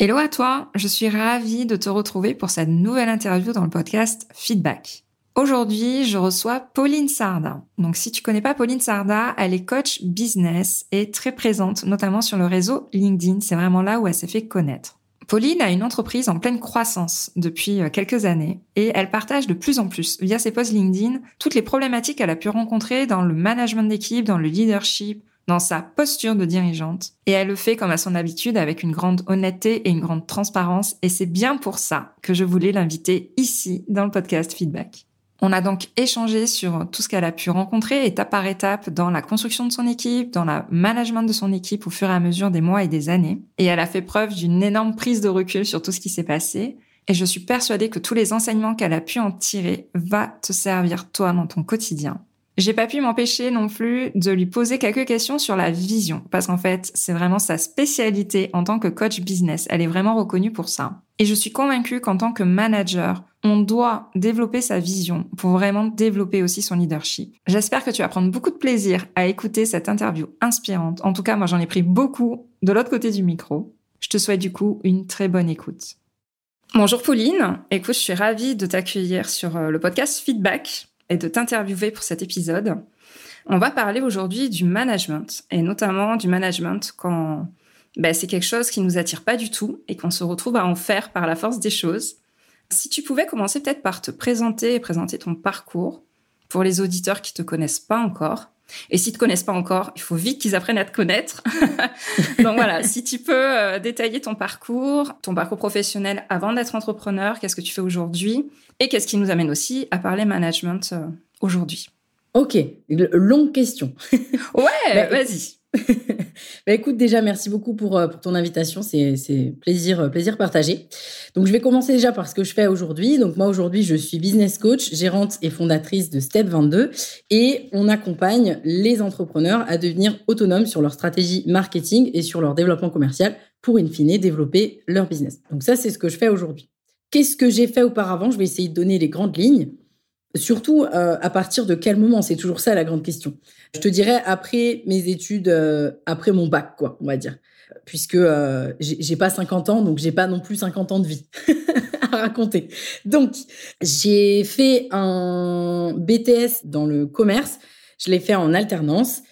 Hello à toi, je suis ravie de te retrouver pour cette nouvelle interview dans le podcast Feedback. Aujourd'hui, je reçois Pauline Sarda. Donc si tu connais pas Pauline Sarda, elle est coach business et très présente notamment sur le réseau LinkedIn, c'est vraiment là où elle s'est fait connaître. Pauline a une entreprise en pleine croissance depuis euh, quelques années et elle partage de plus en plus via ses posts LinkedIn toutes les problématiques qu'elle a pu rencontrer dans le management d'équipe, dans le leadership, dans sa posture de dirigeante. Et elle le fait comme à son habitude avec une grande honnêteté et une grande transparence. Et c'est bien pour ça que je voulais l'inviter ici dans le podcast Feedback. On a donc échangé sur tout ce qu'elle a pu rencontrer étape par étape dans la construction de son équipe, dans la management de son équipe au fur et à mesure des mois et des années. Et elle a fait preuve d'une énorme prise de recul sur tout ce qui s'est passé. Et je suis persuadée que tous les enseignements qu'elle a pu en tirer va te servir toi dans ton quotidien. J'ai pas pu m'empêcher non plus de lui poser quelques questions sur la vision, parce qu'en fait, c'est vraiment sa spécialité en tant que coach business. Elle est vraiment reconnue pour ça. Et je suis convaincue qu'en tant que manager, on doit développer sa vision pour vraiment développer aussi son leadership. J'espère que tu vas prendre beaucoup de plaisir à écouter cette interview inspirante. En tout cas, moi, j'en ai pris beaucoup de l'autre côté du micro. Je te souhaite du coup une très bonne écoute. Bonjour Pauline. Écoute, je suis ravie de t'accueillir sur euh, le podcast Feedback et de t'interviewer pour cet épisode. On va parler aujourd'hui du management et notamment du management quand ben, c'est quelque chose qui nous attire pas du tout et qu'on se retrouve à en faire par la force des choses. Si tu pouvais commencer peut-être par te présenter et présenter ton parcours pour les auditeurs qui te connaissent pas encore. Et s'ils te connaissent pas encore, il faut vite qu'ils apprennent à te connaître. Donc voilà, si tu peux euh, détailler ton parcours, ton parcours professionnel avant d'être entrepreneur, qu'est-ce que tu fais aujourd'hui et qu'est-ce qui nous amène aussi à parler management euh, aujourd'hui. Ok, longue question. ouais, bah, vas-y. bah écoute, déjà, merci beaucoup pour, euh, pour ton invitation. C'est plaisir, euh, plaisir partagé. Donc, je vais commencer déjà par ce que je fais aujourd'hui. Donc, moi, aujourd'hui, je suis business coach, gérante et fondatrice de Step 22 et on accompagne les entrepreneurs à devenir autonomes sur leur stratégie marketing et sur leur développement commercial pour, in fine, développer leur business. Donc, ça, c'est ce que je fais aujourd'hui. Qu'est-ce que j'ai fait auparavant? Je vais essayer de donner les grandes lignes. Surtout, euh, à partir de quel moment? C'est toujours ça la grande question. Je te dirais après mes études, euh, après mon bac, quoi, on va dire. Puisque euh, j'ai pas 50 ans, donc j'ai pas non plus 50 ans de vie à raconter. Donc, j'ai fait un BTS dans le commerce. Je l'ai fait en alternance.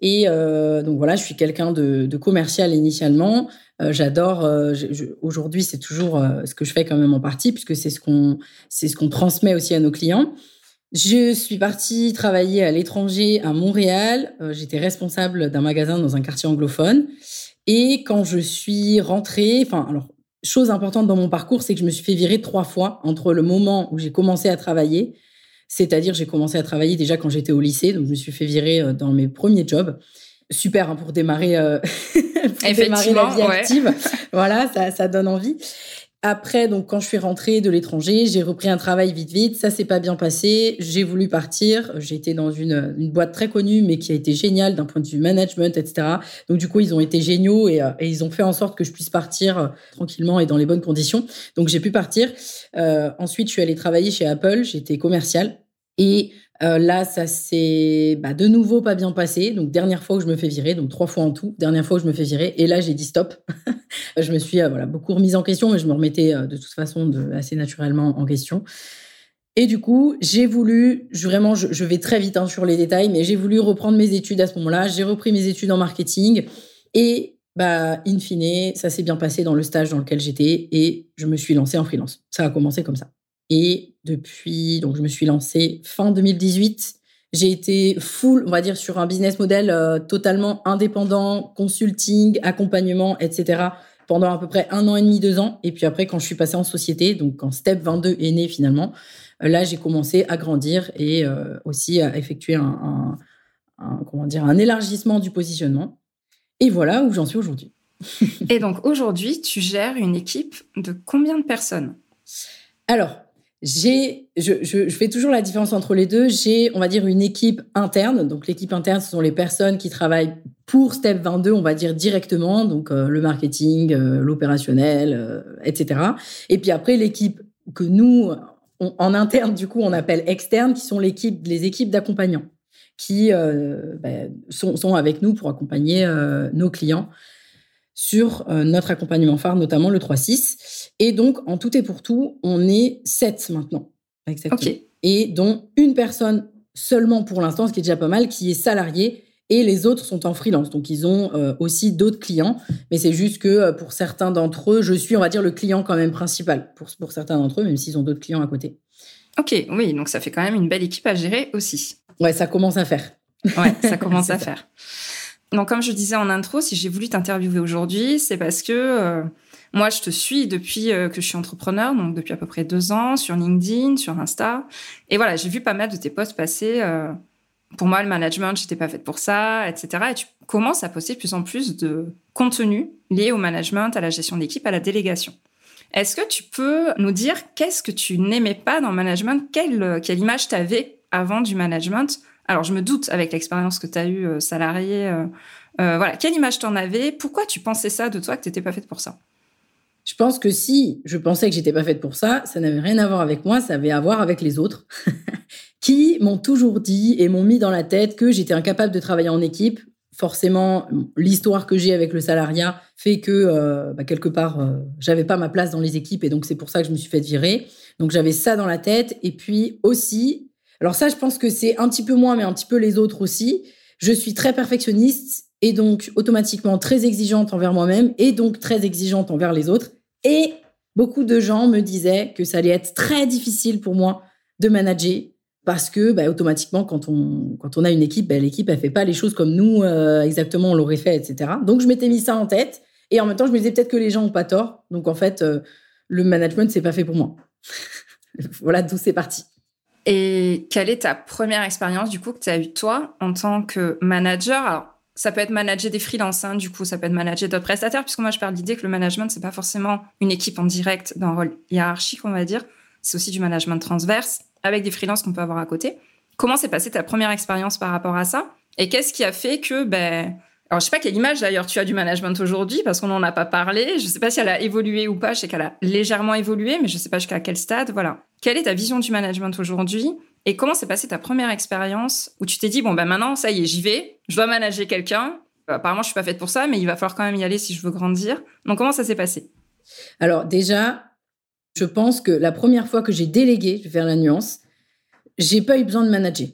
Et donc voilà, je suis quelqu'un de, de, commercial initialement. J'adore. Aujourd'hui, c'est toujours ce que je fais quand même en partie, puisque c'est ce qu'on c'est ce qu'on transmet aussi à nos clients. Je suis partie travailler à l'étranger, à Montréal. Euh, j'étais responsable d'un magasin dans un quartier anglophone. Et quand je suis rentrée, enfin, alors, chose importante dans mon parcours, c'est que je me suis fait virer trois fois entre le moment où j'ai commencé à travailler, c'est-à-dire j'ai commencé à travailler déjà quand j'étais au lycée, donc je me suis fait virer euh, dans mes premiers jobs. Super hein, pour démarrer, euh, pour démarrer la vie active. voilà, ça, ça donne envie. Après, donc, quand je suis rentrée de l'étranger, j'ai repris un travail vite, vite. Ça s'est pas bien passé. J'ai voulu partir. J'ai été dans une, une, boîte très connue, mais qui a été géniale d'un point de vue management, etc. Donc, du coup, ils ont été géniaux et, euh, et ils ont fait en sorte que je puisse partir euh, tranquillement et dans les bonnes conditions. Donc, j'ai pu partir. Euh, ensuite, je suis allée travailler chez Apple. J'étais commerciale. Et euh, là, ça s'est bah, de nouveau pas bien passé. Donc, dernière fois où je me fais virer, donc trois fois en tout, dernière fois où je me fais virer. Et là, j'ai dit stop. je me suis euh, voilà, beaucoup remise en question, mais je me remettais euh, de toute façon assez naturellement en question. Et du coup, j'ai voulu, vraiment, je, vais très vite hein, sur les détails, mais j'ai voulu reprendre mes études à ce moment-là. J'ai repris mes études en marketing. Et bah, in fine, ça s'est bien passé dans le stage dans lequel j'étais et je me suis lancée en freelance. Ça a commencé comme ça. Et depuis, donc je me suis lancée fin 2018. J'ai été full, on va dire, sur un business model euh, totalement indépendant, consulting, accompagnement, etc. pendant à peu près un an et demi, deux ans. Et puis après, quand je suis passée en société, donc quand Step 22 est né finalement, euh, là, j'ai commencé à grandir et euh, aussi à effectuer un, un, comment dire, un élargissement du positionnement. Et voilà où j'en suis aujourd'hui. Et donc aujourd'hui, tu gères une équipe de combien de personnes? Alors, j'ai, je, fais toujours la différence entre les deux. J'ai, on va dire, une équipe interne. Donc, l'équipe interne, ce sont les personnes qui travaillent pour Step 22, on va dire directement. Donc, euh, le marketing, euh, l'opérationnel, euh, etc. Et puis après, l'équipe que nous, en interne, du coup, on appelle externe, qui sont les équipes d'accompagnants qui ben, sont, sont, avec nous pour accompagner nos clients sur notre accompagnement phare, notamment le 3-6. Et donc, en tout et pour tout, on est 7 maintenant. Exactement. Et dont une personne seulement pour l'instant, ce qui est déjà pas mal, qui est salariée et les autres sont en freelance. Donc, ils ont euh, aussi d'autres clients. Mais c'est juste que euh, pour certains d'entre eux, je suis, on va dire, le client quand même principal pour, pour certains d'entre eux, même s'ils ont d'autres clients à côté. Ok, oui, donc ça fait quand même une belle équipe à gérer aussi. Ouais, ça commence à faire. Ouais, ça commence à faire. Donc, comme je disais en intro, si j'ai voulu t'interviewer aujourd'hui, c'est parce que euh, moi, je te suis depuis euh, que je suis entrepreneur, donc depuis à peu près deux ans, sur LinkedIn, sur Insta. Et voilà, j'ai vu pas mal de tes posts passer. Euh, pour moi, le management, j'étais pas faite pour ça, etc. Et tu commences à poster de plus en plus de contenu lié au management, à la gestion d'équipe, à la délégation. Est-ce que tu peux nous dire qu'est-ce que tu n'aimais pas dans le management? Quelle, quelle image tu avais avant du management? Alors, je me doute avec l'expérience que tu as eue euh, salarié. Euh, euh, voilà, quelle image t'en avais? Pourquoi tu pensais ça de toi que t'étais pas faite pour ça? Je pense que si je pensais que j'étais pas faite pour ça, ça n'avait rien à voir avec moi, ça avait à voir avec les autres qui m'ont toujours dit et m'ont mis dans la tête que j'étais incapable de travailler en équipe. Forcément, l'histoire que j'ai avec le salariat fait que bah, quelque part, j'avais pas ma place dans les équipes et donc c'est pour ça que je me suis fait virer. Donc j'avais ça dans la tête et puis aussi alors ça, je pense que c'est un petit peu moins, mais un petit peu les autres aussi. Je suis très perfectionniste et donc automatiquement très exigeante envers moi-même et donc très exigeante envers les autres. Et beaucoup de gens me disaient que ça allait être très difficile pour moi de manager parce que bah, automatiquement, quand on, quand on a une équipe, bah, l'équipe, elle fait pas les choses comme nous, euh, exactement, on l'aurait fait, etc. Donc, je m'étais mis ça en tête. Et en même temps, je me disais peut-être que les gens ont pas tort. Donc, en fait, euh, le management, c'est pas fait pour moi. voilà d'où c'est parti. Et quelle est ta première expérience du coup que tu as eu toi en tant que manager? Ça peut être manager des freelances, hein, du coup, ça peut être manager d'autres prestataires, puisque moi je pars de l'idée que le management, c'est pas forcément une équipe en direct d'un rôle hiérarchique, on va dire. C'est aussi du management transverse avec des freelances qu'on peut avoir à côté. Comment s'est passée ta première expérience par rapport à ça? Et qu'est-ce qui a fait que, ben, alors je sais pas quelle image d'ailleurs tu as du management aujourd'hui parce qu'on n'en a pas parlé. Je sais pas si elle a évolué ou pas. Je sais qu'elle a légèrement évolué, mais je sais pas jusqu'à quel stade. Voilà. Quelle est ta vision du management aujourd'hui? Et comment s'est passée ta première expérience où tu t'es dit bon ben maintenant ça y est j'y vais, je dois manager quelqu'un. Apparemment je suis pas faite pour ça, mais il va falloir quand même y aller si je veux grandir. Donc comment ça s'est passé? Alors déjà, je pense que la première fois que j'ai délégué, je vais faire la nuance, j'ai pas eu besoin de manager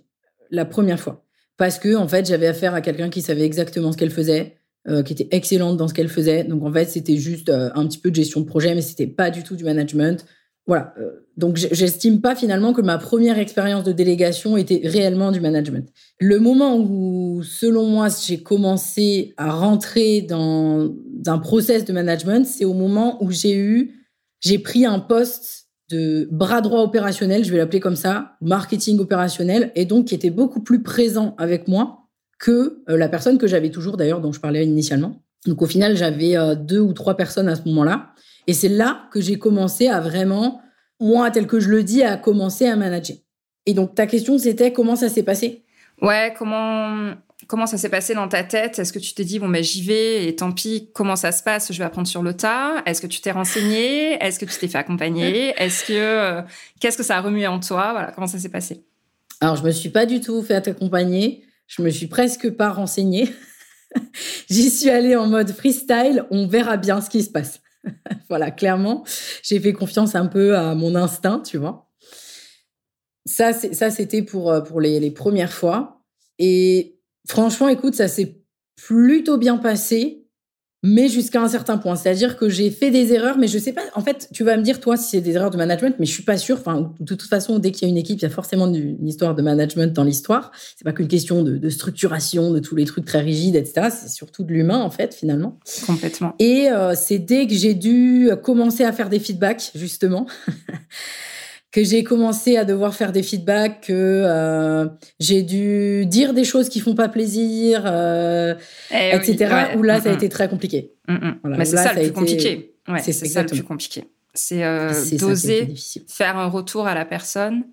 la première fois parce que en fait j'avais affaire à quelqu'un qui savait exactement ce qu'elle faisait. Euh, qui était excellente dans ce qu'elle faisait. Donc en fait, c'était juste euh, un petit peu de gestion de projet, mais c'était pas du tout du management. Voilà. Euh, donc, j'estime pas finalement que ma première expérience de délégation était réellement du management. Le moment où, selon moi, j'ai commencé à rentrer dans un process de management, c'est au moment où j'ai eu, j'ai pris un poste de bras droit opérationnel, je vais l'appeler comme ça, marketing opérationnel, et donc qui était beaucoup plus présent avec moi que euh, la personne que j'avais toujours d'ailleurs, dont je parlais initialement. Donc au final, j'avais euh, deux ou trois personnes à ce moment-là. Et c'est là que j'ai commencé à vraiment, moi, tel que je le dis, à commencer à manager. Et donc, ta question, c'était comment ça s'est passé? Ouais, comment, comment ça s'est passé dans ta tête? Est-ce que tu t'es dit, bon, ben, j'y vais et tant pis, comment ça se passe? Je vais apprendre sur le tas. Est-ce que tu t'es renseigné? Est-ce que tu t'es fait accompagner? Est-ce que, euh, qu'est-ce que ça a remué en toi? Voilà, comment ça s'est passé? Alors, je me suis pas du tout fait accompagner. Je me suis presque pas renseignée. J'y suis allée en mode freestyle. On verra bien ce qui se passe. voilà, clairement, j'ai fait confiance un peu à mon instinct, tu vois. Ça, c'était pour, euh, pour les, les premières fois. Et franchement, écoute, ça s'est plutôt bien passé mais jusqu'à un certain point. C'est-à-dire que j'ai fait des erreurs, mais je sais pas. En fait, tu vas me dire toi si c'est des erreurs de management, mais je suis pas sûre. Enfin, de toute façon, dès qu'il y a une équipe, il y a forcément une histoire de management dans l'histoire. C'est pas qu'une question de, structuration, de tous les trucs très rigides, etc. C'est surtout de l'humain, en fait, finalement. Complètement. Et euh, c'est dès que j'ai dû commencer à faire des feedbacks, justement. que j'ai commencé à devoir faire des feedbacks, que euh, j'ai dû dire des choses qui font pas plaisir, euh, eh etc. Où là, ça a été très compliqué. Mais c'est ça, le plus compliqué. c'est ça le plus compliqué. C'est euh, d'oser faire un retour à la personne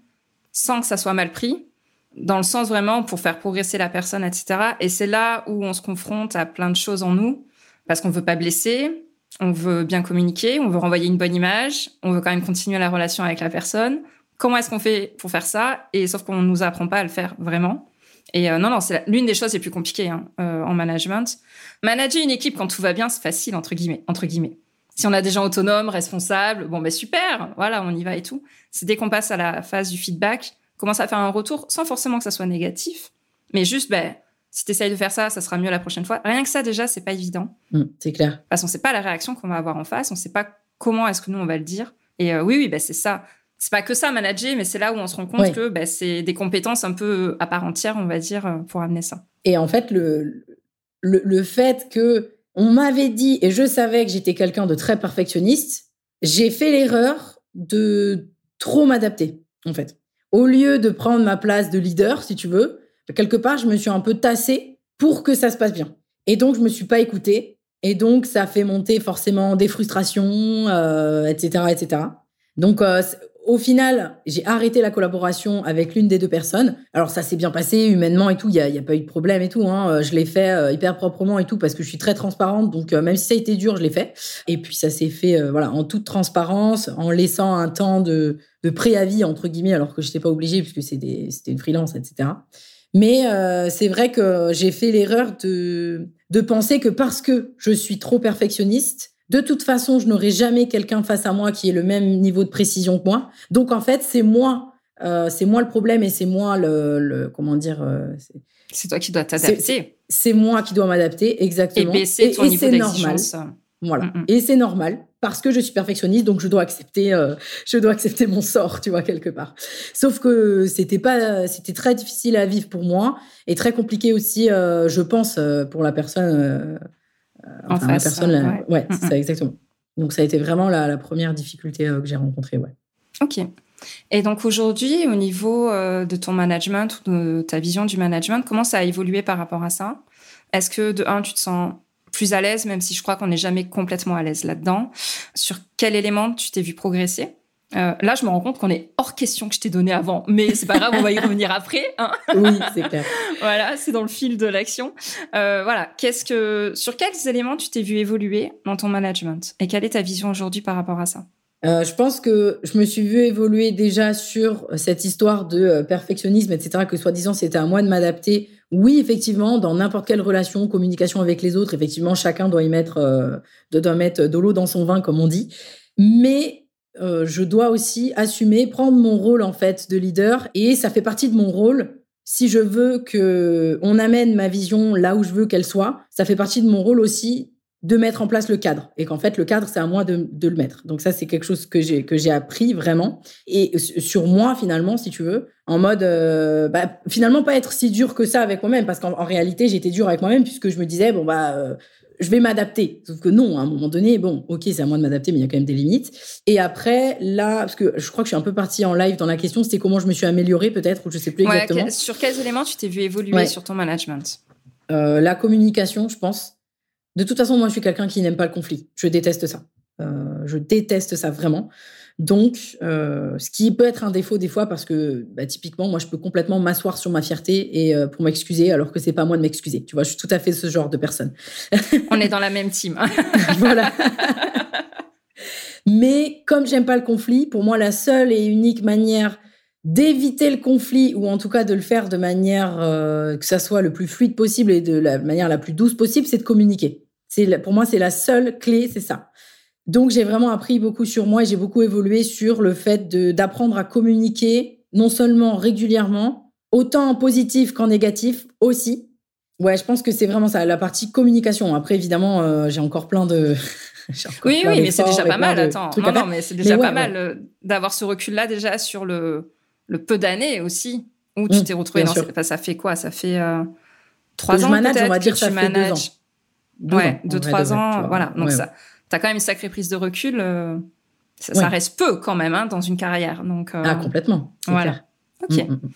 sans que ça soit mal pris, dans le sens vraiment pour faire progresser la personne, etc. Et c'est là où on se confronte à plein de choses en nous, parce qu'on veut pas blesser, on veut bien communiquer, on veut renvoyer une bonne image, on veut quand même continuer la relation avec la personne. Comment est-ce qu'on fait pour faire ça? Et sauf qu'on nous apprend pas à le faire vraiment. Et euh, non, non, c'est l'une des choses les plus compliquées hein, euh, en management. Manager une équipe quand tout va bien, c'est facile entre guillemets. Entre guillemets. Si on a des gens autonomes, responsables, bon ben super, voilà, on y va et tout. C'est dès qu'on passe à la phase du feedback, commence à faire un retour sans forcément que ça soit négatif, mais juste ben si tu essayes de faire ça, ça sera mieux la prochaine fois. Rien que ça, déjà, c'est pas évident. Mm, c'est clair. Parce qu'on sait pas la réaction qu'on va avoir en face, on sait pas comment est-ce que nous, on va le dire. Et euh, oui, oui, bah, c'est ça. C'est pas que ça, manager, mais c'est là où on se rend compte que bah, c'est des compétences un peu à part entière, on va dire, euh, pour amener ça. Et en fait, le, le, le fait que on m'avait dit, et je savais que j'étais quelqu'un de très perfectionniste, j'ai fait l'erreur de trop m'adapter, en fait. Au lieu de prendre ma place de leader, si tu veux, quelque part, je me suis un peu tassée pour que ça se passe bien. Et donc, je me suis pas écoutée. Et donc, ça fait monter forcément des frustrations, etc., euh, etc. Donc, euh, au final, j'ai arrêté la collaboration avec l'une des deux personnes. Alors, ça s'est bien passé humainement et tout. Il n'y a, pas eu de problème et tout. Hein. Je l'ai fait euh, hyper proprement et tout parce que je suis très transparente. Donc, même si ça a été dur, je l'ai fait. Et puis, ça s'est fait voilà en toute transparence, en laissant un temps de, de préavis, entre guillemets, alors que je n'étais pas obligée puisque c'était une freelance, etc. Mais euh, c'est vrai que j'ai fait l'erreur de, de penser que parce que je suis trop perfectionniste, de toute façon, je n'aurai jamais quelqu'un face à moi qui ait le même niveau de précision que moi. Donc en fait, c'est moi, euh, c'est moi le problème et c'est moi le, comment dire. Euh, c'est toi qui dois t'adapter. C'est moi qui dois m'adapter, exactement. Et baisser ton niveau d'exigence. Voilà. Mm, mm. Et c'est normal parce que je suis perfectionniste, donc je dois accepter, euh, je dois accepter mon sort, tu vois quelque part. Sauf que c'était pas, c'était très difficile à vivre pour moi et très compliqué aussi, euh, je pense, euh, pour la personne. en face, la personne, ouais, c'est mm, ça exactement. Donc ça a été vraiment la, première difficulté que j'ai rencontrée, ouais. Ok. Et donc aujourd'hui, au niveau de ton management ou de ta vision du management, comment ça a évolué par rapport à ça? Est-ce que de un, tu te sens plus à l'aise, même si je crois qu'on n'est jamais complètement à l'aise là-dedans. Sur quel élément tu t'es vu progresser? Euh, là, je me rends compte qu'on est hors question que je t'ai donné avant, mais c'est pas grave, on va y revenir après. Hein oui, c'est clair. voilà, c'est dans le fil de l'action. Euh, voilà, qu'est-ce que, sur quels éléments tu t'es vu évoluer dans ton management? Et quelle est ta vision aujourd'hui par rapport à ça? Euh, je pense que je me suis vu évoluer déjà sur cette histoire de perfectionnisme, etc., que soi-disant c'était à moi de m'adapter oui, effectivement, dans n'importe quelle relation, communication avec les autres, effectivement, chacun doit y mettre, euh, doit mettre de l'eau dans son vin, comme on dit. Mais euh, je dois aussi assumer, prendre mon rôle en fait de leader, et ça fait partie de mon rôle. Si je veux que on amène ma vision là où je veux qu'elle soit, ça fait partie de mon rôle aussi de mettre en place le cadre et qu'en fait le cadre c'est à moi de, de, le mettre. Donc ça c'est quelque chose que j'ai que j'ai appris vraiment. Et sur moi finalement si tu veux en mode euh, bah, finalement pas être si dur que ça avec moi-même parce qu'en réalité j'étais dur avec moi-même puisque je me disais bon bah euh, je vais m'adapter. Sauf que non à un moment donné bon ok c'est à moi de m'adapter mais il y a quand même des limites. Et après là parce que je crois que je suis un peu partie en live dans la question c'était comment je me suis améliorée peut-être ou je sais plus exactement. sur quels éléments tu t'es vu évoluer sur ton management? Euh, la communication je pense de toute façon, moi, je suis quelqu'un qui n'aime pas le conflit. Je déteste ça. Euh, je déteste ça vraiment. Donc, euh, ce qui peut être un défaut des fois, parce que bah, typiquement, moi, je peux complètement m'asseoir sur ma fierté et euh, pour m'excuser, alors que c'est pas moi de m'excuser. Tu vois, je suis tout à fait ce genre de personne. On est dans la même team. voilà. Mais comme j'aime pas le conflit, pour moi, la seule et unique manière d'éviter le conflit ou en tout cas de le faire de manière que ça soit le plus fluide possible et de la manière la plus douce possible, c'est de communiquer. C'est pour moi c'est la seule clé, c'est ça. Donc j'ai vraiment appris beaucoup sur moi et j'ai beaucoup évolué sur le fait d'apprendre à communiquer non seulement régulièrement, autant en positif qu'en négatif aussi. Ouais, je pense que c'est vraiment ça, la partie communication. Après, évidemment, euh, j'ai encore plein de. oui, oui, mais c'est déjà pas mal. Attends, non, non, mais c'est déjà pas mal euh, d'avoir ce recul-là déjà sur le, le peu d'années aussi où tu mmh, t'es retrouvé dans. ça fait quoi? Ça fait euh, trois ans peut-être on va dire que ça tu manages. Deux ouais, ans, deux, trois ans, voilà. Donc ça, t'as quand même une sacrée prise de recul. Euh, Ça, reste peu quand même hein, dans une carrière. Donc, ah, complètement. Voilà. Ok. Mm, mm, mm.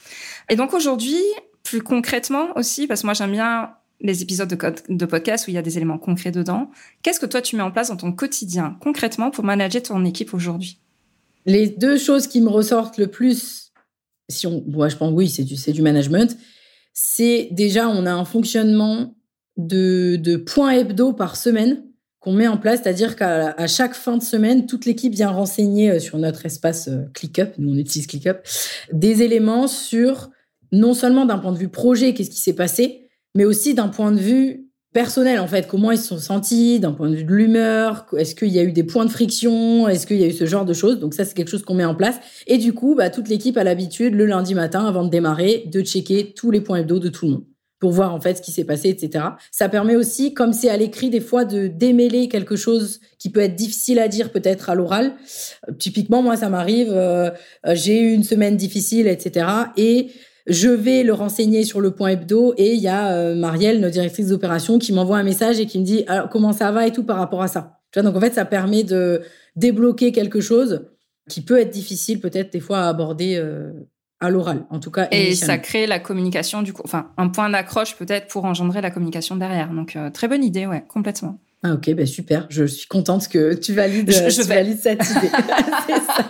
Et donc aujourd'hui, plus concrètement aussi, parce que moi j'aime bien les épisodes de, de podcast où il y a des éléments concrets dedans. Qu'est-ce que toi tu mets en place dans ton quotidien concrètement pour manager ton équipe aujourd'hui? Les deux choses qui me ressortent le plus, si on, moi je pense oui, c'est du, du management, c'est déjà on a un fonctionnement de, points hebdo par semaine qu'on met en place, c'est-à-dire qu'à chaque fin de semaine, toute l'équipe vient renseigner euh, sur notre espace euh, ClickUp, nous on utilise ClickUp, des éléments sur non seulement d'un point de vue projet, qu'est-ce qui s'est passé, mais aussi d'un point de vue personnel en fait, comment ils se sont sentis, d'un point de vue de l'humeur, est-ce qu'il y a eu des points de friction, est-ce qu'il y a eu ce genre de choses? Donc ça c'est quelque chose qu'on met en place. Et du coup, bah, toute l'équipe a l'habitude le lundi matin avant de démarrer de checker tous les points hebdo de tout le monde pour voir en fait ce qui s'est passé, etc. Ça permet aussi, comme c'est à l'écrit, des fois de démêler quelque chose qui peut être difficile à dire peut-être à l'oral. Euh, typiquement, moi, ça m'arrive, euh, euh, j'ai eu une semaine difficile, etc. Et je vais le renseigner sur le point hebdo et il y a Marielle, notre directrice d'opération, qui m'envoie un message et qui me dit comment ça va et tout par rapport à ça? Tu vois, donc en fait, ça permet de débloquer quelque chose qui peut être difficile peut-être des fois à aborder à l'oral, en tout cas. Et ça crée la communication, du coup, enfin, un point d'accroche peut-être pour engendrer la communication derrière. Donc, euh, très bonne idée, ouais, complètement. Ah, ok, ben super. Je suis contente que tu valides, je, tu cette idée. ça.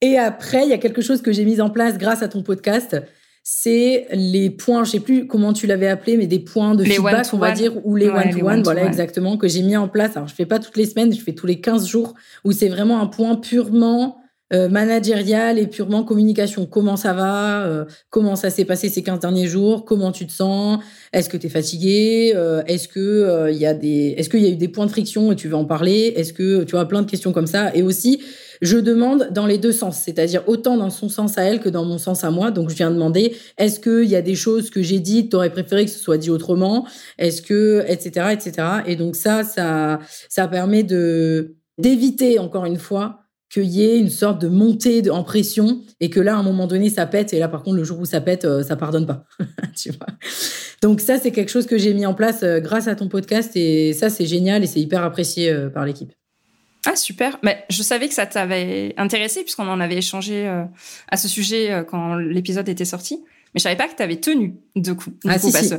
Et après, il y a quelque chose que j'ai mis en place grâce à ton podcast. C'est les points, je sais plus comment tu l'avais appelé, mais des points de feedback, on va dire, ou les one-to-one, voilà, exactement, que j'ai mis en place. Alors, je fais pas toutes les semaines, je fais tous les 15 jours, où c'est vraiment un point purement euh, et purement communication. Comment ça va euh, Comment ça s'est passé ces 15 derniers jours Comment tu te sens Est-ce que tu es fatigué euh, Est-ce que il y a des est-ce qu'il y a eu des points de friction et tu veux en parler Est-ce que tu as plein de questions comme ça Et aussi, je demande dans les deux sens, c'est-à-dire autant dans son sens à elle que dans mon sens à moi. Donc je viens demander est-ce qu'il y a des choses que j'ai dites, t'aurais préféré que ce soit dit autrement Est-ce que etc etc. Et donc ça ça ça permet de d'éviter encore une fois qu'il y ait une sorte de montée en pression et que là, à un moment donné, ça pète. Et là, par contre, le jour où ça pète, euh, ça pardonne pas. tu vois Donc ça, c'est quelque chose que j'ai mis en place euh, grâce à ton podcast et ça, c'est génial et c'est hyper apprécié euh, par l'équipe. Ah super, mais je savais que ça t'avait intéressé puisqu'on en avait échangé à ce sujet quand l'épisode était sorti, mais je savais pas que tu avais tenu de coup. ah, si, si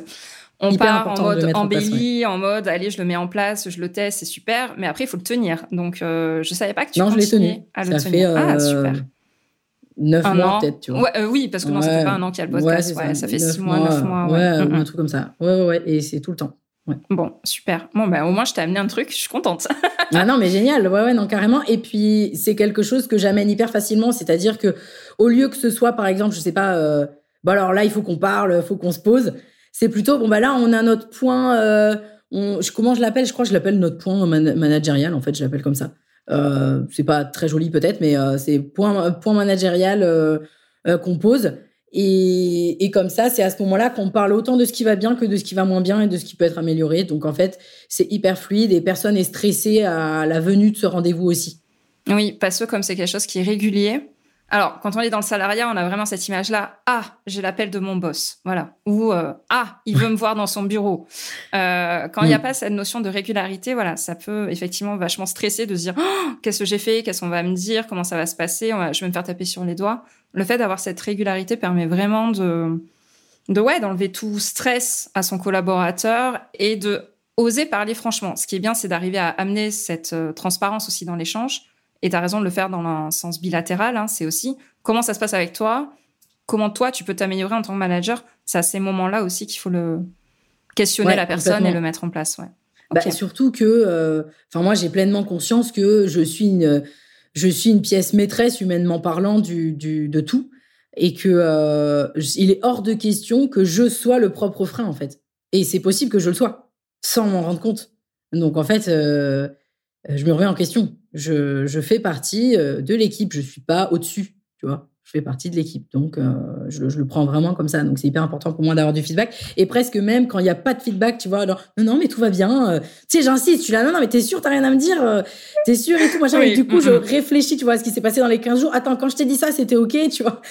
on part en mode embelli, en, mode allez, je le mets en place, je le teste, c'est super. Mais après, il faut le tenir. Donc, euh, je savais pas que tu non, je tenu. à le ça tenir. Fait, ah, super. 9 mois peut-être, tu vois. Euh, oui, parce que non, ça fait pas un an qu'il y a le podcast. Ouais, ça. fait 6 mois, 9 mois. Ouais, mm, un truc comme ça. Ouais, ouais, et c'est tout le temps. Bon, super. Bon, ben, au moins, je t'ai amené un truc, je suis contente. ah non, mais génial. Ouais, ouais, non, carrément. Et puis, c'est quelque chose que j'amène hyper facilement. C'est-à-dire que, au lieu que ce soit, par exemple, je sais pas, euh, bon, alors là, il faut qu'on parle, il faut qu'on se pose. C'est plutôt, bon, bah là, on a notre point, euh, comment je l'appelle? Je crois que je l'appelle notre point managérial, en fait, je l'appelle comme ça. Euh, c'est pas très joli peut-être, mais euh, c'est point, point managérial euh, qu'on pose. Et, comme ça, c'est à ce moment-là qu'on parle autant de ce qui va bien que de ce qui va moins bien et de ce qui peut être amélioré. Donc en fait, c'est hyper fluide et personne n'est stressé à la venue de ce rendez-vous aussi. Oui, parce que comme c'est quelque chose qui est régulier, alors, quand on est dans le salariat, on a vraiment cette image-là. Ah, j'ai l'appel de mon boss, voilà. Ou euh, ah, il veut me voir dans son bureau. Euh, quand il n'y a mm. pas cette notion de régularité, voilà, ça peut effectivement vachement stresser de se dire oh, qu'est-ce que j'ai fait, qu'est-ce qu'on va me dire, comment ça va se passer, je vais me faire taper sur les doigts. Le fait d'avoir cette régularité permet vraiment de, de ouais, d'enlever tout stress à son collaborateur et de oser parler franchement. Ce qui est bien, c'est d'arriver à amener cette euh, transparence aussi dans l'échange et tu as raison de le faire dans un sens bilatéral. Hein, c'est aussi comment ça se passe avec toi, comment toi tu peux t'améliorer en tant que manager. C'est à ces moments-là aussi qu'il faut le questionner la personne et le mettre en place. Ouais. Bah, surtout que, euh, enfin moi j'ai pleinement conscience que je suis une, je suis une pièce maîtresse humainement parlant du, du de tout et que euh, il est hors de question que je sois le propre frein en fait. Et c'est possible que je le sois sans m'en rendre compte. Donc en fait, euh, je me remets en question je, fais partie euh, de l'équipe. Je suis pas au-dessus, tu vois. Je fais partie de l'équipe. Donc, euh, je, le prends vraiment comme ça. Donc, c'est hyper important pour moi d'avoir du feedback. Et presque même quand il n'y a pas de feedback, tu vois, non, non, mais tout va bien. Euh, tu sais, j'insiste, suis là, non, non, mais t'es sûr, t'as rien à me dire, euh, t'es sûr et tout, machin. Et du coup, je réfléchis, tu vois, à ce qui s'est passé dans les 15 jours. Attends, quand je t'ai dit ça, c'était OK, tu vois.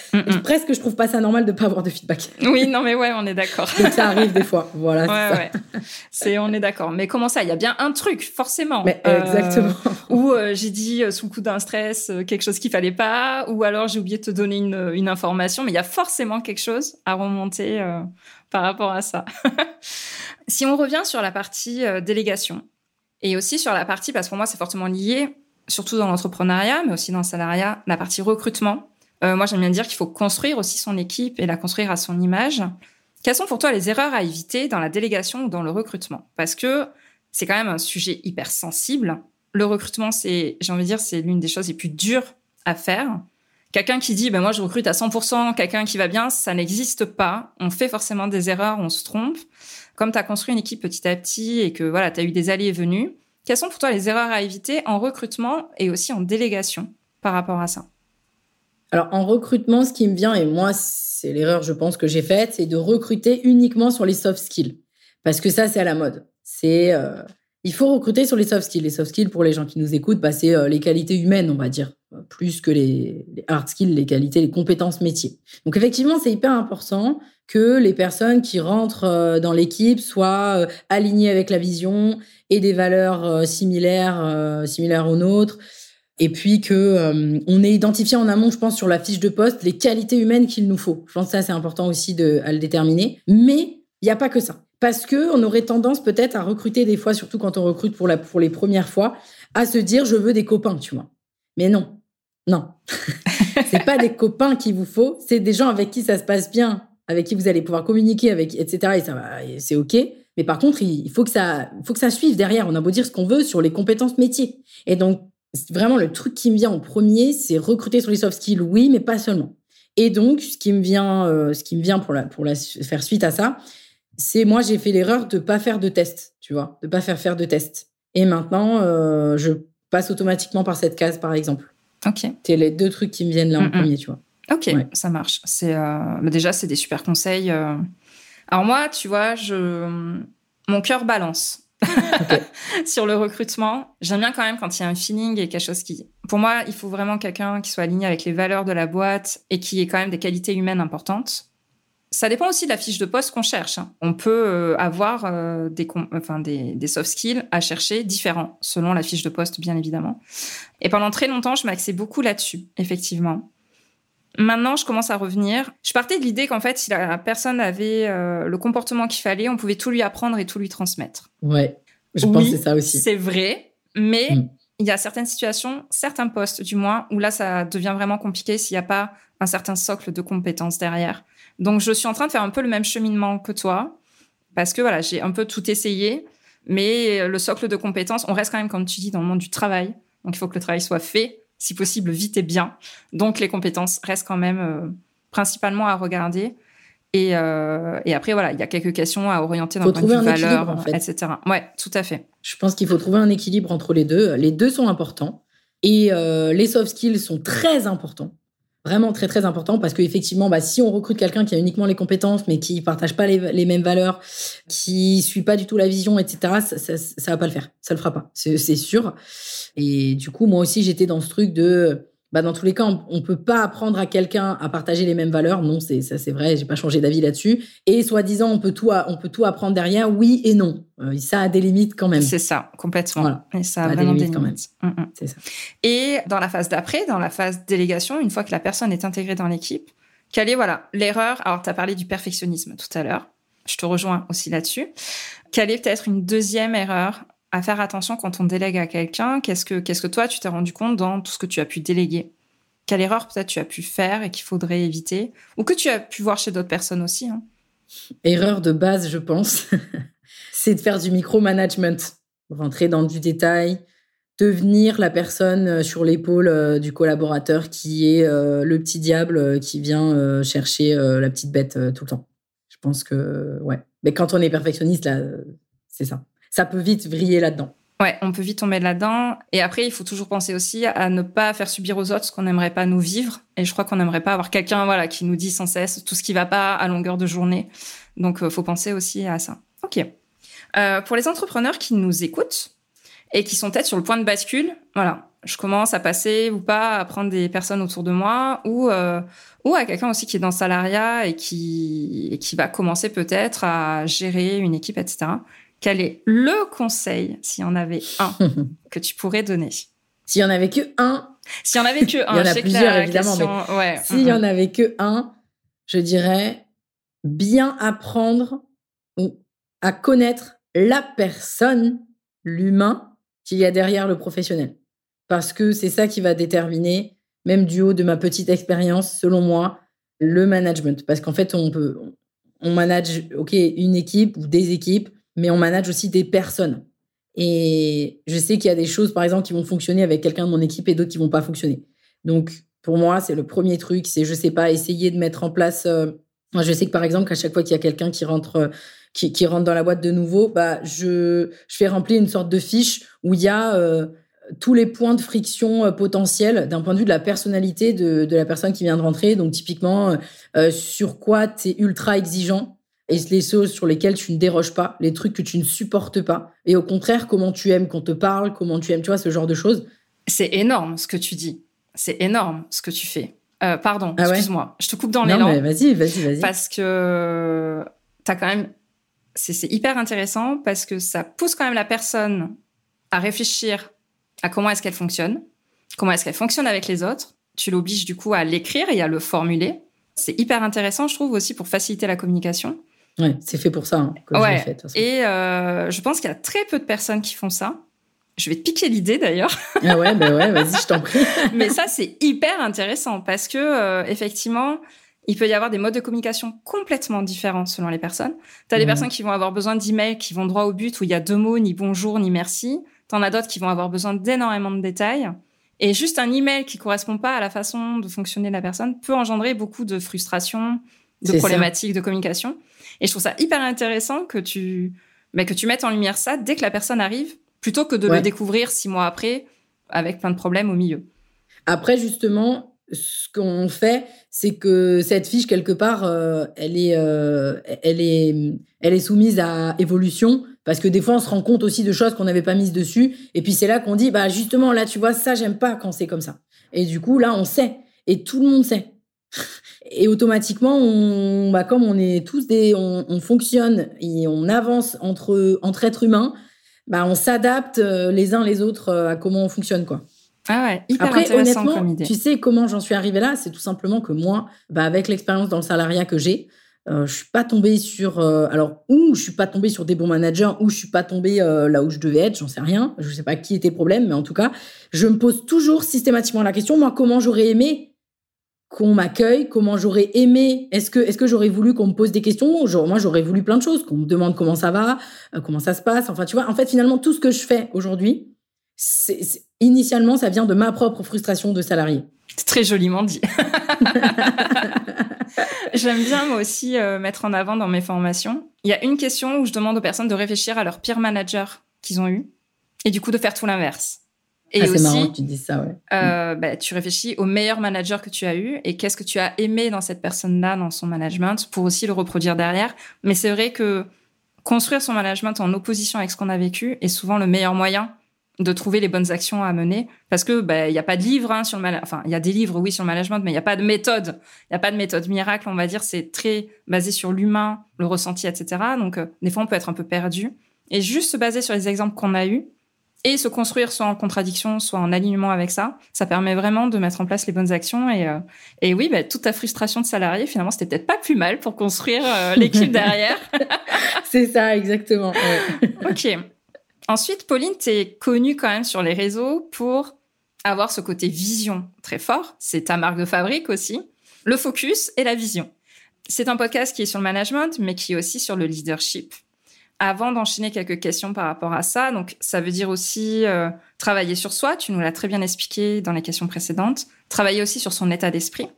presque, je trouve pas ça normal de pas avoir de feedback. Oui, non, mais ouais, on est d'accord. Donc, ça arrive des fois. Voilà. Ouais, ouais. C'est, on est d'accord. Mais comment ça Il y a bien un truc, forcément. Mais, exactement. Ou j'ai dit sous coup d'un stress quelque chose qu'il fallait pas, ou alors j'ai oublié de te donner une, information mais il y a forcément quelque chose à remonter euh, par rapport à ça. si on revient sur la partie euh, délégation, et aussi sur la partie, parce que pour moi c'est fortement lié, surtout dans l'entrepreneuriat, mais aussi dans le salariat, la partie recrutement. Euh, moi j'aime bien dire qu'il faut construire aussi son équipe et la construire à son image. Quelles sont pour toi les erreurs à éviter dans la délégation ou dans le recrutement? Parce que c'est quand même un sujet hyper sensible. Le recrutement, c'est, j'ai envie de dire, c'est l'une des choses les plus dures à faire. Quelqu'un qui dit, ben moi je recrute à 100%, quelqu'un qui va bien, ça n'existe pas. On fait forcément des erreurs, on se trompe. Comme tu as construit une équipe petit à petit et que voilà, tu as eu des allées et venues, quelles sont pour toi les erreurs à éviter en recrutement et aussi en délégation par rapport à ça? Alors en recrutement, ce qui me vient, et moi c'est l'erreur je pense que j'ai faite, c'est de recruter uniquement sur les soft skills. Parce que ça c'est à la mode. C'est... Euh, il faut recruter sur les soft skills. Les soft skills, pour les gens qui nous écoutent, bah, c'est euh, les qualités humaines, on va dire, plus que les, hard skills, les qualités, les compétences métiers. Donc effectivement, c'est hyper important que les personnes qui rentrent euh, dans l'équipe soient euh, alignées avec la vision et des valeurs similaires, similaires aux nôtres. Et puis que on ait identifié en amont, je pense, sur la fiche de poste, les qualités humaines qu'il nous faut. Je pense que ça, c'est important aussi de, à le déterminer. Mais il n'y a pas que ça parce que on aurait tendance peut-être à recruter des fois, surtout quand on recrute pour, la, pour les premières fois, à se dire je veux des copains, tu vois. Mais non, non, c'est pas des copains qu'il vous faut, c'est des gens avec qui ça se passe bien, avec qui vous allez pouvoir communiquer, avec etc. Et ça va, c'est ok. Mais par contre, il faut que ça, faut que ça suive derrière. On a beau dire ce qu'on veut sur les compétences métiers. Et donc vraiment le truc qui me vient en premier, c'est recruter sur les soft skills, oui, mais pas seulement. Et donc, ce qui me vient, euh, ce qui me vient pour la, pour la faire suite à ça, c'est moi j'ai fait l'erreur de pas faire de test, tu vois, de pas faire faire de test. Et maintenant, euh, je passe automatiquement par cette case, par exemple. Ok. C'est les deux trucs qui me viennent là en premier, tu vois. Ok, ça marche. C'est euh, déjà c'est des super conseils. Euh. Alors moi, tu vois, je mon cœur balance. sur le recrutement, j'aime bien quand même quand il y a un feeling et quelque chose qui. Pour moi, il faut vraiment quelqu'un qui soit aligné avec les valeurs de la boîte et qui ait quand même des qualités humaines importantes. Ça dépend aussi de la fiche de poste qu'on cherche. Hein. On peut euh, avoir euh, des, enfin, des, des, soft skills à chercher différents selon la fiche de poste, bien évidemment. Et pendant très longtemps, je m'axais beaucoup là-dessus, effectivement. Maintenant, je commence à revenir. Je partais de l'idée qu'en fait, si la personne avait euh, le comportement qu'il fallait, on pouvait tout lui apprendre et tout lui transmettre. Ouais, je que c'est ça aussi. C'est vrai, mais mm. il y a certaines situations, certains postes du moins, où là, ça devient vraiment compliqué s'il n'y a pas un certain socle de compétences derrière. Donc, je suis en train de faire un peu le même cheminement que toi, parce que voilà, j'ai un peu tout essayé, mais le socle de compétences, on reste quand même, comme tu dis, dans le monde du travail. Donc, il faut que le travail soit fait, si possible, vite et bien. Donc, les compétences restent quand même euh, principalement à regarder. Et, euh, et, après, voilà, il y a quelques questions à orienter dans le point de valeur, en fait. etc. Ouais, tout à fait. Je pense qu'il faut trouver un équilibre entre les deux. Les deux sont importants. Et euh, les soft skills sont très importants vraiment très très important parce qu'effectivement, bah, si on recrute quelqu'un qui a uniquement les compétences mais qui partage pas les, mêmes valeurs, qui suit pas du tout la vision, etc., ça, ça, ça va pas le faire, ça le fera pas, c'est sûr. Et du coup, moi aussi, j'étais dans ce truc de bah dans tous les cas, on, ne peut pas apprendre à quelqu'un à partager les mêmes valeurs. Non, c'est ça, c'est vrai. J'ai pas changé d'avis là-dessus. Et soi-disant, on peut tout, on peut tout apprendre derrière. Oui et non. Euh, ça a des limites quand même. C'est ça, complètement. Et ça a, des limites, quand même. Mm, mm. C'est ça. Et dans la phase d'après, dans la phase délégation, une fois que la personne est intégrée dans l'équipe, quelle est voilà l'erreur? Alors, tu as parlé du perfectionnisme tout à l'heure. Je te rejoins aussi là-dessus. Quelle est peut-être une deuxième erreur à faire attention quand on délègue à quelqu'un. Qu'est-ce que, qu'est-ce que toi, tu t'es rendu compte dans tout ce que tu as pu déléguer? Quelle erreur peut-être tu as pu faire et qu'il faudrait éviter? Ou que tu as pu voir chez d'autres personnes aussi hein. Erreur de base, je pense, c'est de faire du micromanagement, rentrer dans du détail, devenir la personne euh, sur l'épaule euh, du collaborateur qui est euh, le petit diable qui vient chercher la petite bête tout le temps. Je pense que, ouais. Mais quand on est perfectionniste, là, c'est ça ça peut vite vriller là-dedans. Ouais, on peut vite tomber là-dedans. Et après, il faut toujours penser aussi à ne pas faire subir aux autres ce qu'on n'aimerait pas nous vivre. Et je crois qu'on n'aimerait pas avoir quelqu'un, voilà, qui nous dit sans cesse tout ce qui va pas à longueur de journée. Donc, euh, faut penser aussi à ça. Ok. Euh, pour les entrepreneurs qui nous écoutent et qui sont peut-être sur le point de bascule, voilà, je commence à passer ou pas à prendre des personnes autour de moi ou euh, ou à quelqu'un aussi qui est dans le salariat et qui et qui va commencer peut-être à gérer une équipe, etc. Quel est le conseil, s'il y en avait un, que tu pourrais donner? S'il y en avait que un. S'il y en avait que un. Il y en a plusieurs évidemment, mais ouais. s'il y en avait que un, je dirais bien apprendre à connaître la personne, l'humain qu'il y a derrière le professionnel. Parce que c'est ça qui va déterminer, même du haut de ma petite expérience, selon moi, le management. Parce qu'en fait, on peut, on manage, OK, une équipe ou des équipes, mais on manage aussi des personnes. Et je sais qu'il y a des choses, par exemple, qui vont fonctionner avec quelqu'un de mon équipe et d'autres qui vont pas fonctionner. Donc, pour moi, c'est le premier truc, c'est, je sais pas, essayer de mettre en place. Euh, je sais que par exemple, qu'à chaque fois qu'il y a quelqu'un qui rentre, euh, qui, rentre dans la boîte de nouveau, bah, je, je fais remplir une sorte de fiche où il y a euh, tous les points de friction potentiels d'un point de vue de la personnalité de, de, la personne qui vient de rentrer. Donc, typiquement, sur quoi tu es ultra exigeant et les choses sur lesquelles tu ne déroges pas, les trucs que tu ne supportes pas. Et au contraire, comment tu aimes qu'on te parle, comment tu aimes, tu vois, ce genre de choses. C'est énorme ce que tu dis. C'est énorme ce que tu fais. Euh, pardon, ah excuse-moi. Je te coupe dans l'élan. Non, vas-y, vas-y, vas-y. Parce que tu as quand même. C'est hyper intéressant parce que ça pousse quand même la personne à réfléchir à comment est-ce qu'elle fonctionne, comment est-ce qu'elle fonctionne avec les autres. Tu l'obliges du coup à l'écrire et à le formuler. C'est hyper intéressant, je trouve, aussi pour faciliter la communication. Ouais, c'est fait pour ça hein, que ouais. fait, Et euh, je pense qu'il y a très peu de personnes qui font ça. Je vais te piquer l'idée d'ailleurs. Ah ouais, bah ouais, vas-y, je t'en prie. Mais ça, c'est hyper intéressant parce que euh, effectivement, il peut y avoir des modes de communication complètement différents selon les personnes. Tu as des personnes qui vont avoir besoin d'emails qui vont droit au but où il y a deux mots, ni bonjour, ni merci. T'en as d'autres qui vont avoir besoin d'énormément de détails. Et juste un email qui correspond pas à la façon de fonctionner de la personne peut engendrer beaucoup de frustration, de problématiques de communication. Et je trouve ça hyper intéressant que tu, mais que tu mettes en lumière ça dès que la personne arrive, plutôt que de le découvrir six mois après avec plein de problèmes au milieu. Après, justement, ce qu'on fait, c'est que cette fiche quelque part, euh, elle est, euh, elle est, elle est soumise à évolution parce que des fois, on se rend compte aussi de choses qu'on n'avait pas mises dessus. Et puis c'est là qu'on dit, bah justement, là, tu vois, ça, j'aime pas quand c'est comme ça. Et du coup, là, on sait. Et tout le monde sait. Et automatiquement, on, bah, comme on est tous des, on, fonctionne et on avance entre entre êtres humains, bah, on s'adapte euh, les uns les autres euh, à comment on fonctionne, quoi. Ah ouais, hyper Après, intéressant honnêtement, comme idée. tu sais comment j'en suis arrivée là C'est tout simplement que moi, bah, avec l'expérience dans le salariat que j'ai, euh, je suis pas tombée sur, euh, alors ou je suis pas tombée sur des bons managers, ou je suis pas tombée là où je devais être, j'en sais rien. Je sais pas qui était le problème, mais en tout cas, je me pose toujours systématiquement la question, moi, comment j'aurais aimé qu'on m'accueille, comment j'aurais aimé. Est-ce que, est-ce que j'aurais voulu qu'on me pose des questions? Moi, j'aurais voulu plein de choses, qu'on me demande comment ça va, euh, comment ça se passe. Enfin, tu vois, en fait, finalement, tout ce que je fais aujourd'hui, c'est, initialement, ça vient de ma propre frustration de salarié. C'est très joliment dit. J'aime bien moi aussi euh, mettre en avant dans mes formations. Il y a une question où je demande aux personnes de réfléchir à leur pire manager qu'ils ont eu et du coup de faire tout l'inverse. Et ah, aussi, marrant que tu dis ça, ouais. Euh, bah, tu réfléchis au meilleur manager que tu as eu et qu'est-ce que tu as aimé dans cette personne-là, dans son management, pour aussi le reproduire derrière. Mais c'est vrai que construire son management en opposition avec ce qu'on a vécu est souvent le meilleur moyen de trouver les bonnes actions à mener parce que bah il y a pas de livre hein, sur le management enfin il y a des livres oui sur le management mais il y a pas de méthode. Il y a pas de méthode miracle on va dire. C'est très basé sur l'humain le ressenti etc donc euh, des fois on peut être un peu perdu. Et juste se baser sur les exemples qu'on a eus et se construire soit en contradiction, soit en alignement avec ça, ça permet vraiment de mettre en place les bonnes actions. Et, euh, et oui, bah, toute ta frustration de salarié, finalement, c'était peut-être pas plus mal pour construire euh, l'équipe derrière. C'est ça, exactement. ok. Ensuite, Pauline, tu es connue quand même sur les réseaux pour avoir ce côté vision très fort. C'est ta marque de fabrique aussi. Le focus et la vision. C'est un podcast qui est sur le management, mais qui est aussi sur le leadership avant d'enchaîner quelques questions par rapport à ça, donc ça veut dire aussi euh, travailler sur soi, tu nous l'as très bien expliqué dans les questions précédentes, travailler aussi sur son état d'esprit.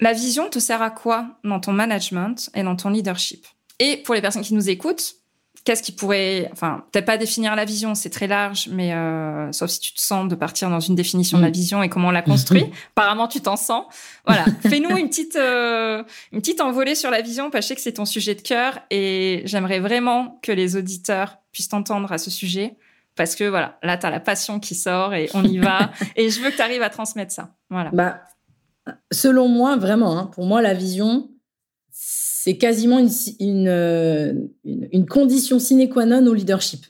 La vision te sert à quoi dans ton management et dans ton leadership? Et pour les personnes qui nous écoutent, qu'est-ce qui pourrait, enfin, peut-être pas définir la vision, c'est très large, mais euh, sauf si tu te sens de partir dans une définition de la mm. vision et comment on la construit. Apparemment, tu t'en sens. Voilà, fais-nous une petite, euh, une petite envolée sur la vision, parce que je sais que c'est ton sujet de cœur et j'aimerais vraiment que les auditeurs puissent t'entendre à ce sujet. Parce que voilà, là, tu as la passion qui sort et on y va. et je veux que tu arrives à transmettre ça. Voilà. Bah, selon moi, vraiment, hein, pour moi, la vision, c'est quasiment euh, une, condition sine qua non au leadership.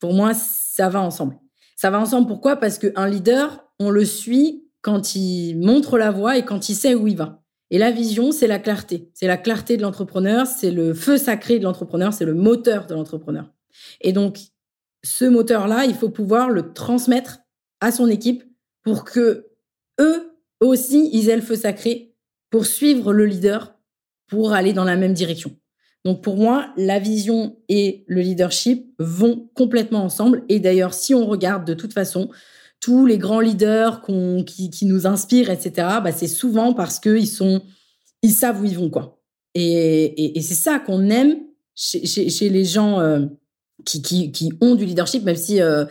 Pour moi, ça va ensemble. Ça va ensemble pourquoi? Parce qu'un leader, on le suit quand il montre la voie et quand il sait où il va. Et la vision, c'est la clarté. C'est la clarté de l'entrepreneur, c'est le feu sacré de l'entrepreneur, c'est le moteur de l'entrepreneur. Et donc, ce moteur-là, il faut pouvoir le transmettre à son équipe pour que eux aussi, ils aient le feu sacré pour suivre le leader pour aller dans la même direction. Donc pour moi, la vision et le leadership vont complètement ensemble. Et d'ailleurs, si on regarde de toute façon tous les grands leaders qui, nous inspirent, etc., bah c'est souvent parce qu'ils ils savent où ils vont quoi. Et, c'est ça qu'on aime chez, les gens euh, qui, ont du leadership, même si euh,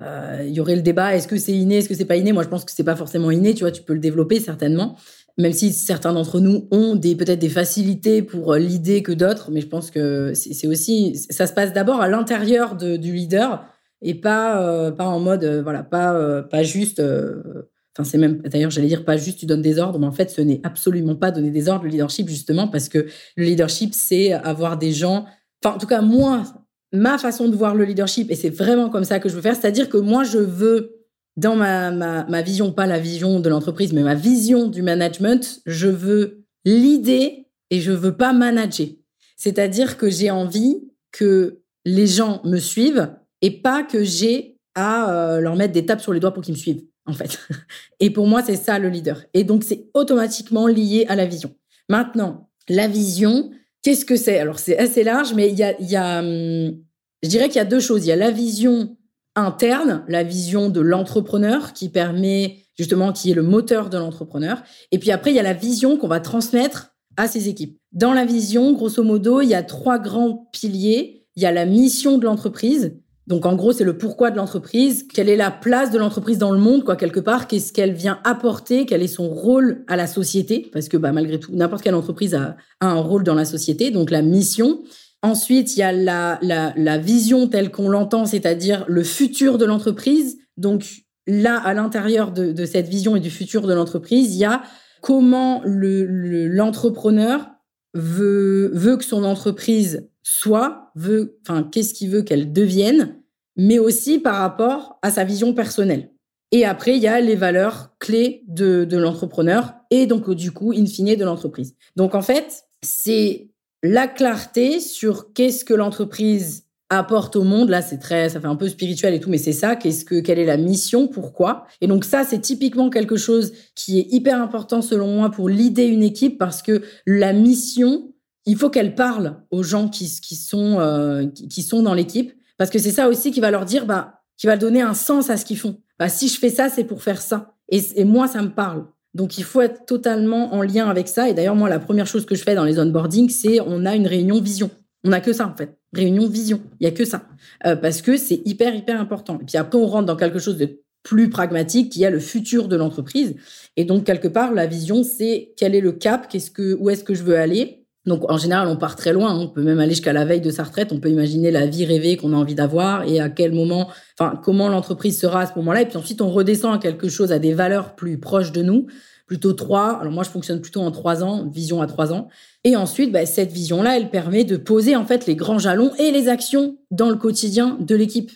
euh, il y aurait le débat est-ce que c'est inné, est-ce que c'est pas inné? Moi, je pense que c'est pas forcément inné. Tu vois, tu peux le développer certainement même si certains d'entre nous ont peut-être des facilités pour euh, l'idée que d'autres, mais je pense que c'est aussi ça se passe d'abord à l'intérieur du leader et pas euh, pas en mode euh, voilà pas pas juste enfin c'est même d'ailleurs j'allais dire pas juste tu donnes des ordres mais en fait ce n'est absolument pas donner des ordres le leadership justement parce que le leadership c'est avoir des gens enfin en tout cas moi ma façon de voir le leadership et c'est vraiment comme ça que je veux faire c'est-à-dire que moi je veux dans ma, ma, vision, pas la vision de l'entreprise, mais ma vision du management, je veux l'idée et je veux pas manager. C'est-à-dire que j'ai envie que les gens me suivent et pas que j'ai à euh, leur mettre des tapes sur les doigts pour qu'ils me suivent, en fait. Et pour moi, c'est ça le leader. Et donc, c'est automatiquement lié à la vision. Maintenant, la vision, qu'est-ce que c'est? Alors, c'est assez large, mais il y a, y a hum, je dirais qu'il y a deux choses. Il y a la vision interne, la vision de l'entrepreneur qui permet justement, qui est le moteur de l'entrepreneur. Et puis après, il y a la vision qu'on va transmettre à ses équipes. Dans la vision, grosso modo, il y a trois grands piliers. Il y a la mission de l'entreprise. Donc en gros, c'est le pourquoi de l'entreprise, quelle est la place de l'entreprise dans le monde, quoi, quelque part, qu'est-ce qu'elle vient apporter, quel est son rôle à la société, parce que bah, malgré tout, n'importe quelle entreprise a, a un rôle dans la société, donc la mission. Ensuite, il y a la, la, vision telle qu'on l'entend, c'est-à-dire le futur de l'entreprise. Donc là, à l'intérieur de, cette vision et du futur de l'entreprise, il y a comment l'entrepreneur le, veut, veut que son entreprise soit, veut, enfin, qu'est-ce qu'il veut qu'elle devienne, mais aussi par rapport à sa vision personnelle. Et après, il y a les valeurs clés de, de l'entrepreneur et donc, du coup, in fine, de l'entreprise. Donc, en fait, c'est la clarté sur qu'est-ce que l'entreprise apporte au monde. Là, c'est très, ça fait un peu spirituel et tout, mais c'est ça. Qu'est-ce que, quelle est la mission, pourquoi? Et donc ça, c'est typiquement quelque chose qui est hyper important selon moi pour l'idée une équipe parce que la mission, il faut qu'elle parle aux gens qui, sont euh, qui, sont dans l'équipe parce que c'est ça aussi qui va leur dire, bah, qui va donner un sens à ce qu'ils font. Bah, si je fais ça, c'est pour faire ça. et moi, ça me parle. Donc, il faut être totalement en lien avec ça. Et d'ailleurs, moi, la première chose que je fais dans les onboarding, c'est on a une réunion vision. On n'a que ça, en fait. Réunion vision. Il y a que ça. Euh, parce que c'est hyper, hyper important. Et puis après, on rentre dans quelque chose de plus pragmatique qui a le futur de l'entreprise. Et donc, quelque part, la vision, c'est quel est le cap, qu'est-ce que, où est-ce que je veux aller? Donc, en général, on part très loin. On peut même aller jusqu'à la veille de sa retraite. On peut imaginer la vie rêvée qu'on a envie d'avoir et à quel moment, enfin, comment l'entreprise sera à ce moment-là. Et puis ensuite, on redescend à quelque chose, à des valeurs plus proches de nous plutôt trois. Alors moi, je fonctionne plutôt en trois ans, vision à trois ans. Et ensuite, bah, cette vision-là, elle permet de poser en fait les grands jalons et les actions dans le quotidien de l'équipe.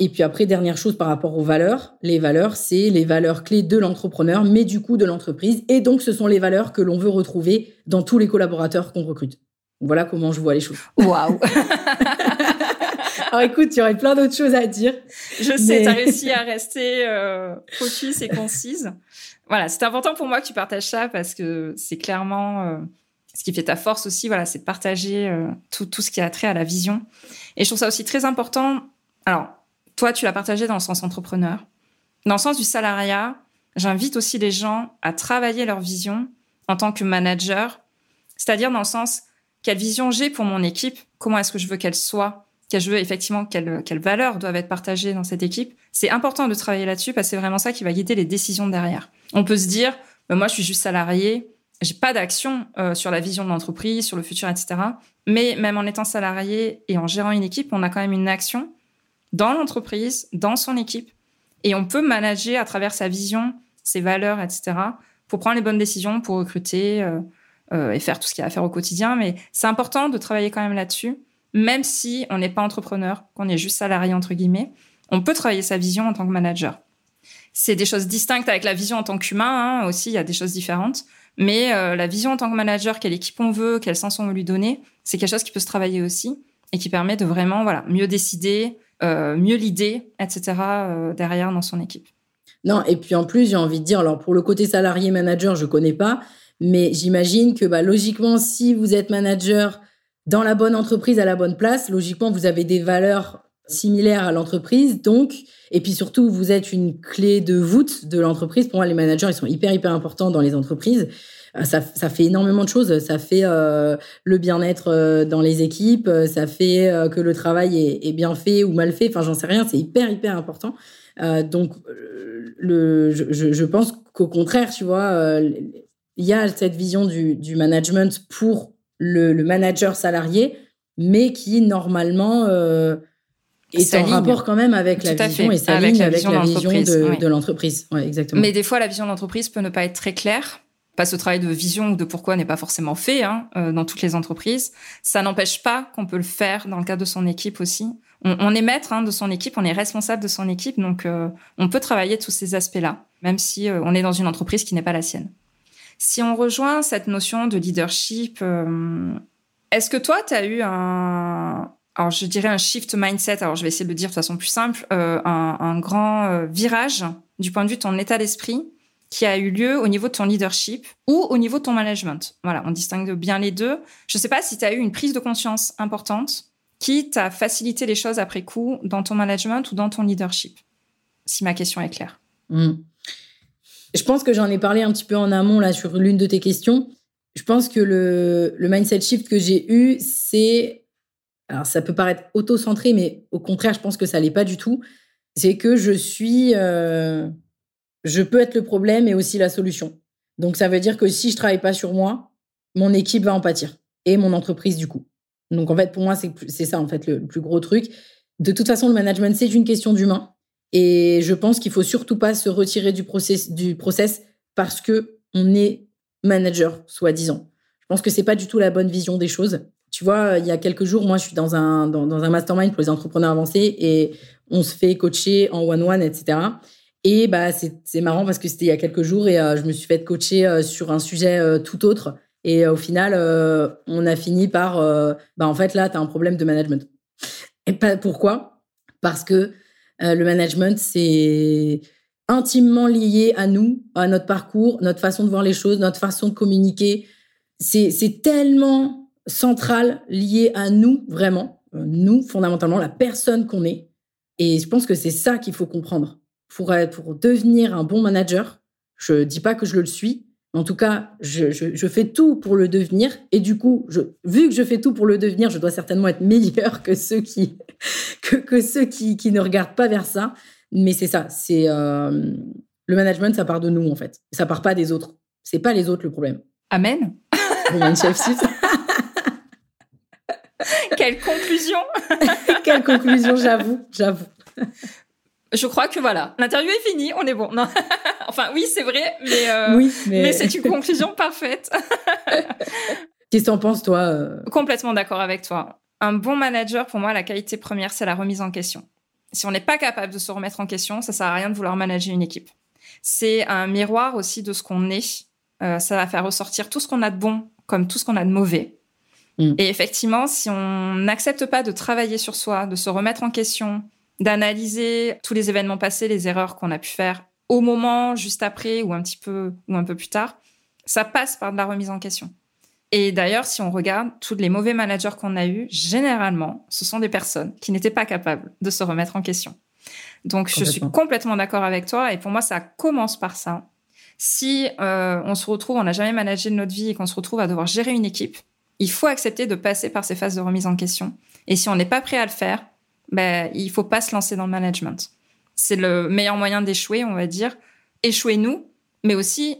Et puis après, dernière chose par rapport aux valeurs. Les valeurs, c'est les valeurs clés de l'entrepreneur, mais du coup de l'entreprise. Et donc, ce sont les valeurs que l'on veut retrouver dans tous les collaborateurs qu'on recrute. Voilà comment je vois les choses. Waouh Alors écoute, il y aurait plein d'autres choses à dire. Je sais, tu as réussi à rester euh, focus et concise voilà, c'est important pour moi que tu partages ça parce que c'est clairement euh, ce qui fait ta force aussi. Voilà, c'est de partager euh, tout, tout ce qui a trait à la vision. Et je trouve ça aussi très important. Alors, toi, tu l'as partagé dans le sens entrepreneur. Dans le sens du salariat, j'invite aussi les gens à travailler leur vision en tant que manager, c'est-à-dire dans le sens quelle vision j'ai pour mon équipe, comment est-ce que je veux qu'elle soit, quelles effectivement quelles, quelles valeurs doivent être partagées dans cette équipe. C'est important de travailler là-dessus parce que c'est vraiment ça qui va guider les décisions derrière. On peut se dire, bah, moi je suis juste salarié, j'ai pas d'action euh, sur la vision de l'entreprise, sur le futur, etc. Mais même en étant salarié et en gérant une équipe, on a quand même une action dans l'entreprise, dans son équipe, et on peut manager à travers sa vision, ses valeurs, etc. pour prendre les bonnes décisions, pour recruter euh, euh, et faire tout ce qu'il y a à faire au quotidien. Mais c'est important de travailler quand même là-dessus, même si on n'est pas entrepreneur, qu'on est juste salarié entre guillemets. On peut travailler sa vision en tant que manager. C'est des choses distinctes avec la vision en tant qu'humain hein, aussi. Il y a des choses différentes. Mais euh, la vision en tant que manager, quelle équipe on veut, quel sens on veut lui donner, c'est quelque chose qui peut se travailler aussi et qui permet de vraiment voilà mieux décider, mieux l'idée, etc. Euh, derrière dans son équipe. Non, et puis en plus, j'ai envie de dire, alors pour le côté salarié manager, je connais pas, mais j'imagine que bah, logiquement, si vous êtes manager dans la bonne entreprise à la bonne place, logiquement, vous avez des valeurs similaires à l'entreprise, donc, et puis surtout, vous êtes une clé de voûte de l'entreprise. Pour moi, les managers, ils sont hyper, hyper importants dans les entreprises. Euh, ça, ça fait énormément de choses. Ça fait euh, le bien-être euh, dans les équipes, ça fait que le travail est, est, bien fait ou mal fait. Enfin, j'en sais rien. C'est hyper, hyper important. donc, le, je, je pense qu'au contraire, tu vois, il y a cette vision du, du management pour le, le, manager salarié, mais qui normalement est en rapport quand même avec la vision et s'aligne avec, avec, la vision de, l'entreprise. Ouais, exactement. Mais des fois, la vision de l'entreprise peut ne pas être très claire. Pas ce travail de vision ou de pourquoi n'est pas forcément fait hein, euh, dans toutes les entreprises. Ça n'empêche pas qu'on peut le faire dans le cadre de son équipe aussi. On, est maître hein, de son équipe, on est responsable de son équipe, donc euh, on peut travailler tous ces aspects-là, même si euh, on est dans une entreprise qui n'est pas la sienne. Si on rejoint cette notion de leadership, euh, est-ce que toi, tu as eu un, alors je dirais un shift mindset, alors je vais essayer de le dire de façon plus simple, euh, un, un, grand euh, virage du point de vue de ton état d'esprit qui a eu lieu au niveau de ton leadership ou au niveau de ton management. Voilà, on distingue bien les deux. Je ne sais pas si tu as eu une prise de conscience importante qui t'a facilité les choses après coup dans ton management ou dans ton leadership, si ma question est claire. Mmh. Je pense que j'en ai parlé un petit peu en amont là sur l'une de tes questions. Je pense que le, mindset shift que j'ai eu, c'est alors ça peut paraître auto-centré, mais au contraire, je pense que ça l'est pas du tout. C'est que je suis, euh, je peux être le problème et aussi la solution. Donc ça veut dire que si je travaille pas sur moi, mon équipe va en pâtir et mon entreprise du coup. Donc en fait, pour moi, c'est ça en fait le, plus gros truc. De toute façon, le management c'est une question d'humain et je pense qu'il faut surtout pas se retirer du process, parce que on est manager soi-disant. Je pense que c'est pas du tout la bonne vision des choses. Tu vois, il y a quelques jours, moi, je suis dans un, dans, un mastermind pour les entrepreneurs avancés et on se fait coacher en one-one, etc. Et bah, c'est marrant parce que c'était il y a quelques jours et euh, je me suis fait coacher euh, sur un sujet euh, tout autre. Et au final, on a fini par, bah, en fait, là, tu as un problème de management. Et pas, pourquoi? Parce que le management, c'est intimement lié à nous, à notre parcours, notre façon de voir les choses, notre façon de communiquer. C'est tellement centrale liée à nous, vraiment, nous, fondamentalement, la personne qu'on est. Et je pense que c'est ça qu'il faut comprendre. Pour, pour devenir un bon manager, je ne dis pas que je le suis, en tout cas, je, je, fais tout pour le devenir. Et du coup, je, vu que je fais tout pour le devenir, je dois certainement être meilleur que ceux qui, que, que ceux qui, qui, ne regardent pas vers ça. Mais c'est ça, c'est euh, le management, ça part de nous en fait. Ça part pas des autres. C'est pas les autres le problème. Amen. chef Quelle conclusion Quelle conclusion, j'avoue, j'avoue. Je crois que voilà, l'interview est finie, on est bon. Non. enfin, oui, c'est vrai, mais, euh, oui, mais... c'est une conclusion parfaite. Qu'est-ce que t'en penses, toi euh? Complètement d'accord avec toi. Un bon manager, pour moi, la qualité première, c'est la remise en question. Si on n'est pas capable de se remettre en question, ça sert à rien de vouloir manager une équipe. C'est un miroir aussi de ce qu'on est. Euh, ça va faire ressortir tout ce qu'on a de bon comme tout ce qu'on a de mauvais. Mm. Et effectivement, si on n'accepte pas de travailler sur soi, de se remettre en question, d'analyser tous les événements passés, les erreurs qu'on a pu faire au moment, juste après ou un petit peu ou un peu plus tard, ça passe par de la remise en question. Et d'ailleurs, si on regarde tous les mauvais managers qu'on a eus, généralement, ce sont des personnes qui n'étaient pas capables de se remettre en question. Donc, je suis complètement d'accord avec toi. Et pour moi, ça commence par ça. Si euh, on se retrouve, on n'a jamais managé de notre vie et qu'on se retrouve à devoir gérer une équipe, il faut accepter de passer par ces phases de remise en question. Et si on n'est pas prêt à le faire, ben, il faut pas se lancer dans le management. C'est le meilleur moyen d'échouer, on va dire. Échouer nous, mais aussi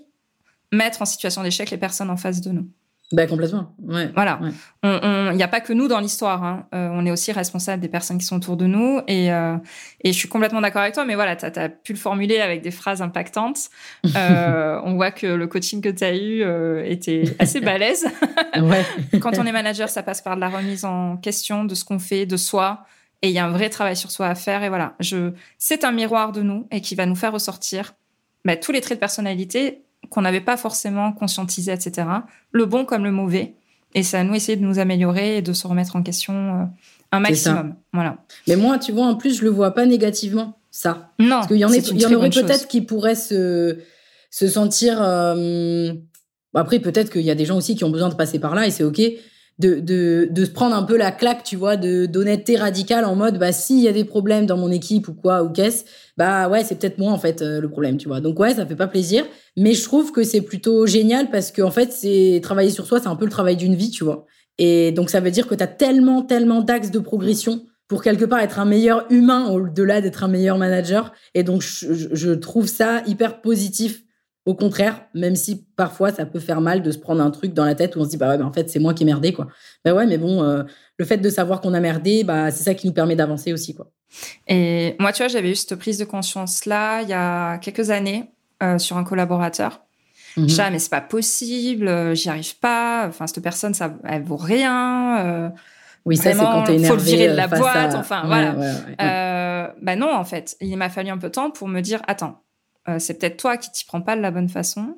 mettre en situation d'échec les personnes en face de nous. Ben complètement. Ouais. Voilà. Il n'y a pas que nous dans l'histoire. Hein. Euh, on est aussi responsable des personnes qui sont autour de nous. Et, euh, et je suis complètement d'accord avec toi. Mais voilà, tu as, pu le formuler avec des phrases impactantes. Euh, on voit que le coaching que tu as eu était assez balèze. Quand on est manager, ça passe par de la remise en question de ce qu'on fait, de soi. Et il y a un vrai travail sur soi à faire. Et voilà, je, c'est un miroir de nous et qui va nous faire ressortir bah, tous les traits de personnalité qu'on n'avait pas forcément conscientisé, etc. Le bon comme le mauvais. Et c'est à nous essayer de nous améliorer et de se remettre en question euh, un maximum. Voilà. Mais moi, tu vois, en plus, je le vois pas négativement, ça. Non. Parce qu'il y en, y en aurait peut-être qui pourraient se, se sentir. Euh, après, peut-être qu'il y a des gens aussi qui ont besoin de passer par là et c'est OK de, de, de, se prendre un peu la claque, tu vois, de d'honnêteté radicale en mode, bah, s'il y a des problèmes dans mon équipe ou quoi, ou qu'est-ce, bah ouais, c'est peut-être moi, en fait, euh, le problème, tu vois. Donc ouais, ça fait pas plaisir, mais je trouve que c'est plutôt génial parce que, en fait, c'est travailler sur soi, c'est un peu le travail d'une vie, tu vois. Et donc, ça veut dire que tu as tellement, tellement d'axes de progression pour quelque part être un meilleur humain au-delà d'être un meilleur manager. Et donc, je, je trouve ça hyper positif au contraire, même si parfois ça peut faire mal de se prendre un truc dans la tête où on se dit bah ouais, mais en fait c'est moi qui ai merdé quoi. Bah ouais, mais bon, euh, le fait de savoir qu'on a merdé, bah c'est ça qui nous permet d'avancer aussi quoi. Et moi, tu vois, j'avais eu cette prise de conscience là il y a quelques années euh, sur un collaborateur. Mm -hmm. mais c'est pas possible, euh, j'y arrive pas. Enfin, cette personne, ça, elle vaut rien. oui, ça c'est quand t'es énervé. Faut le virer de la boîte. Enfin, voilà. bah non, en fait, il m'a fallu un peu de temps pour me dire attends euh, c'est peut-être toi qui t'y prends pas de la bonne façon.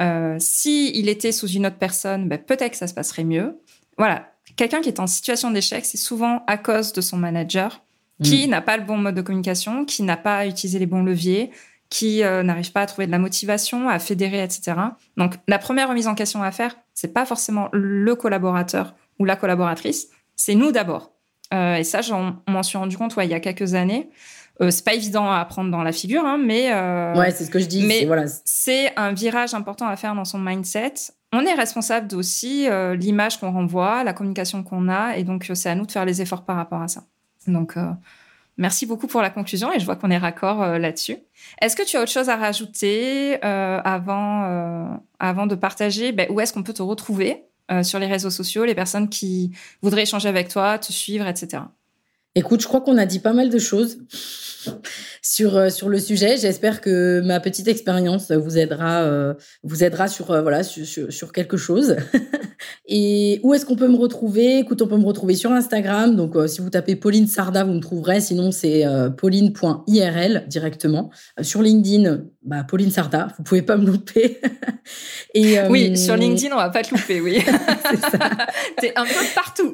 Euh, si il était sous une autre personne, ben, peut-être que ça se passerait mieux. Voilà, quelqu'un qui est en situation d'échec, c'est souvent à cause de son manager qui mm. n'a pas le bon mode de communication, qui n'a pas utilisé les bons leviers, qui euh, n'arrive pas à trouver de la motivation, à fédérer, etc. Donc, la première remise en question à faire, c'est pas forcément le collaborateur ou la collaboratrice, c'est nous d'abord. Euh, et ça, j'en m'en suis rendu compte ouais, il y a quelques années. Euh, c'est pas évident à prendre dans la figure, hein, mais euh, ouais, c'est ce que je dis. Mais voilà. c'est un virage important à faire dans son mindset. On est responsable aussi euh, l'image qu'on renvoie, la communication qu'on a, et donc c'est à nous de faire les efforts par rapport à ça. Donc Merci beaucoup pour la conclusion et je vois qu'on est raccord là-dessus. Est-ce que tu as autre chose à rajouter avant, avant de partager? Ben, Où est-ce qu'on peut te retrouver sur les réseaux sociaux, les personnes qui voudraient échanger avec toi, te suivre, etc. Écoute, je crois qu'on a dit pas mal de choses sur euh, sur le sujet. J'espère que ma petite expérience vous aidera euh, vous aidera sur euh, voilà sur, sur, quelque chose. Et où est-ce qu'on peut me retrouver? Écoute, on peut me retrouver sur Instagram. Donc si vous tapez Pauline Sarda, vous me trouverez. Sinon c'est pauline.irl directement. sur LinkedIn, bah Pauline Sarda, vous pouvez pas me louper. Et oui, sur LinkedIn, on va pas te louper, oui. c'est ça. T'es un peu partout.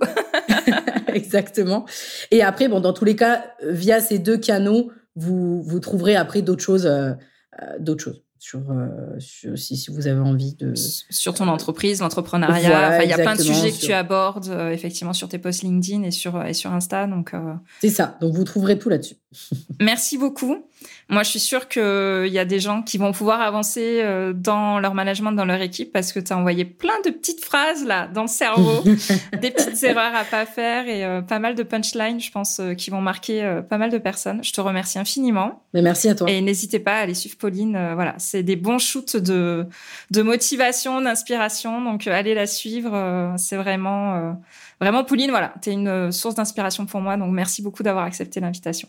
Exactement. Et après, bon, dans tous les cas, via ces deux canaux, vous, vous trouverez après d'autres choses, euh, euh, d'autres choses. Sur, euh, si, si, vous avez envie de sur ton entreprise l'entrepreneuriat il y a plein de sujets que tu abordes effectivement sur tes posts LinkedIn et sur et sur Insta donc c'est ça donc vous trouverez tout là-dessus merci beaucoup moi, je suis sûre qu'il y a des gens qui vont pouvoir avancer euh, dans leur management, dans leur équipe, parce que tu as envoyé plein de petites phrases là dans le cerveau, des petites erreurs à pas faire et euh, pas mal de punchlines, je pense, euh, qui vont marquer pas mal de personnes. Je te remercie infiniment. Mais merci à toi. Et n'hésitez pas à aller suivre Pauline. voilà, c'est des bons shoots de de motivation, d'inspiration. Donc, allez la suivre. c'est vraiment vraiment Pauline. Voilà, tu es une source d'inspiration pour moi. Donc, merci beaucoup d'avoir accepté l'invitation.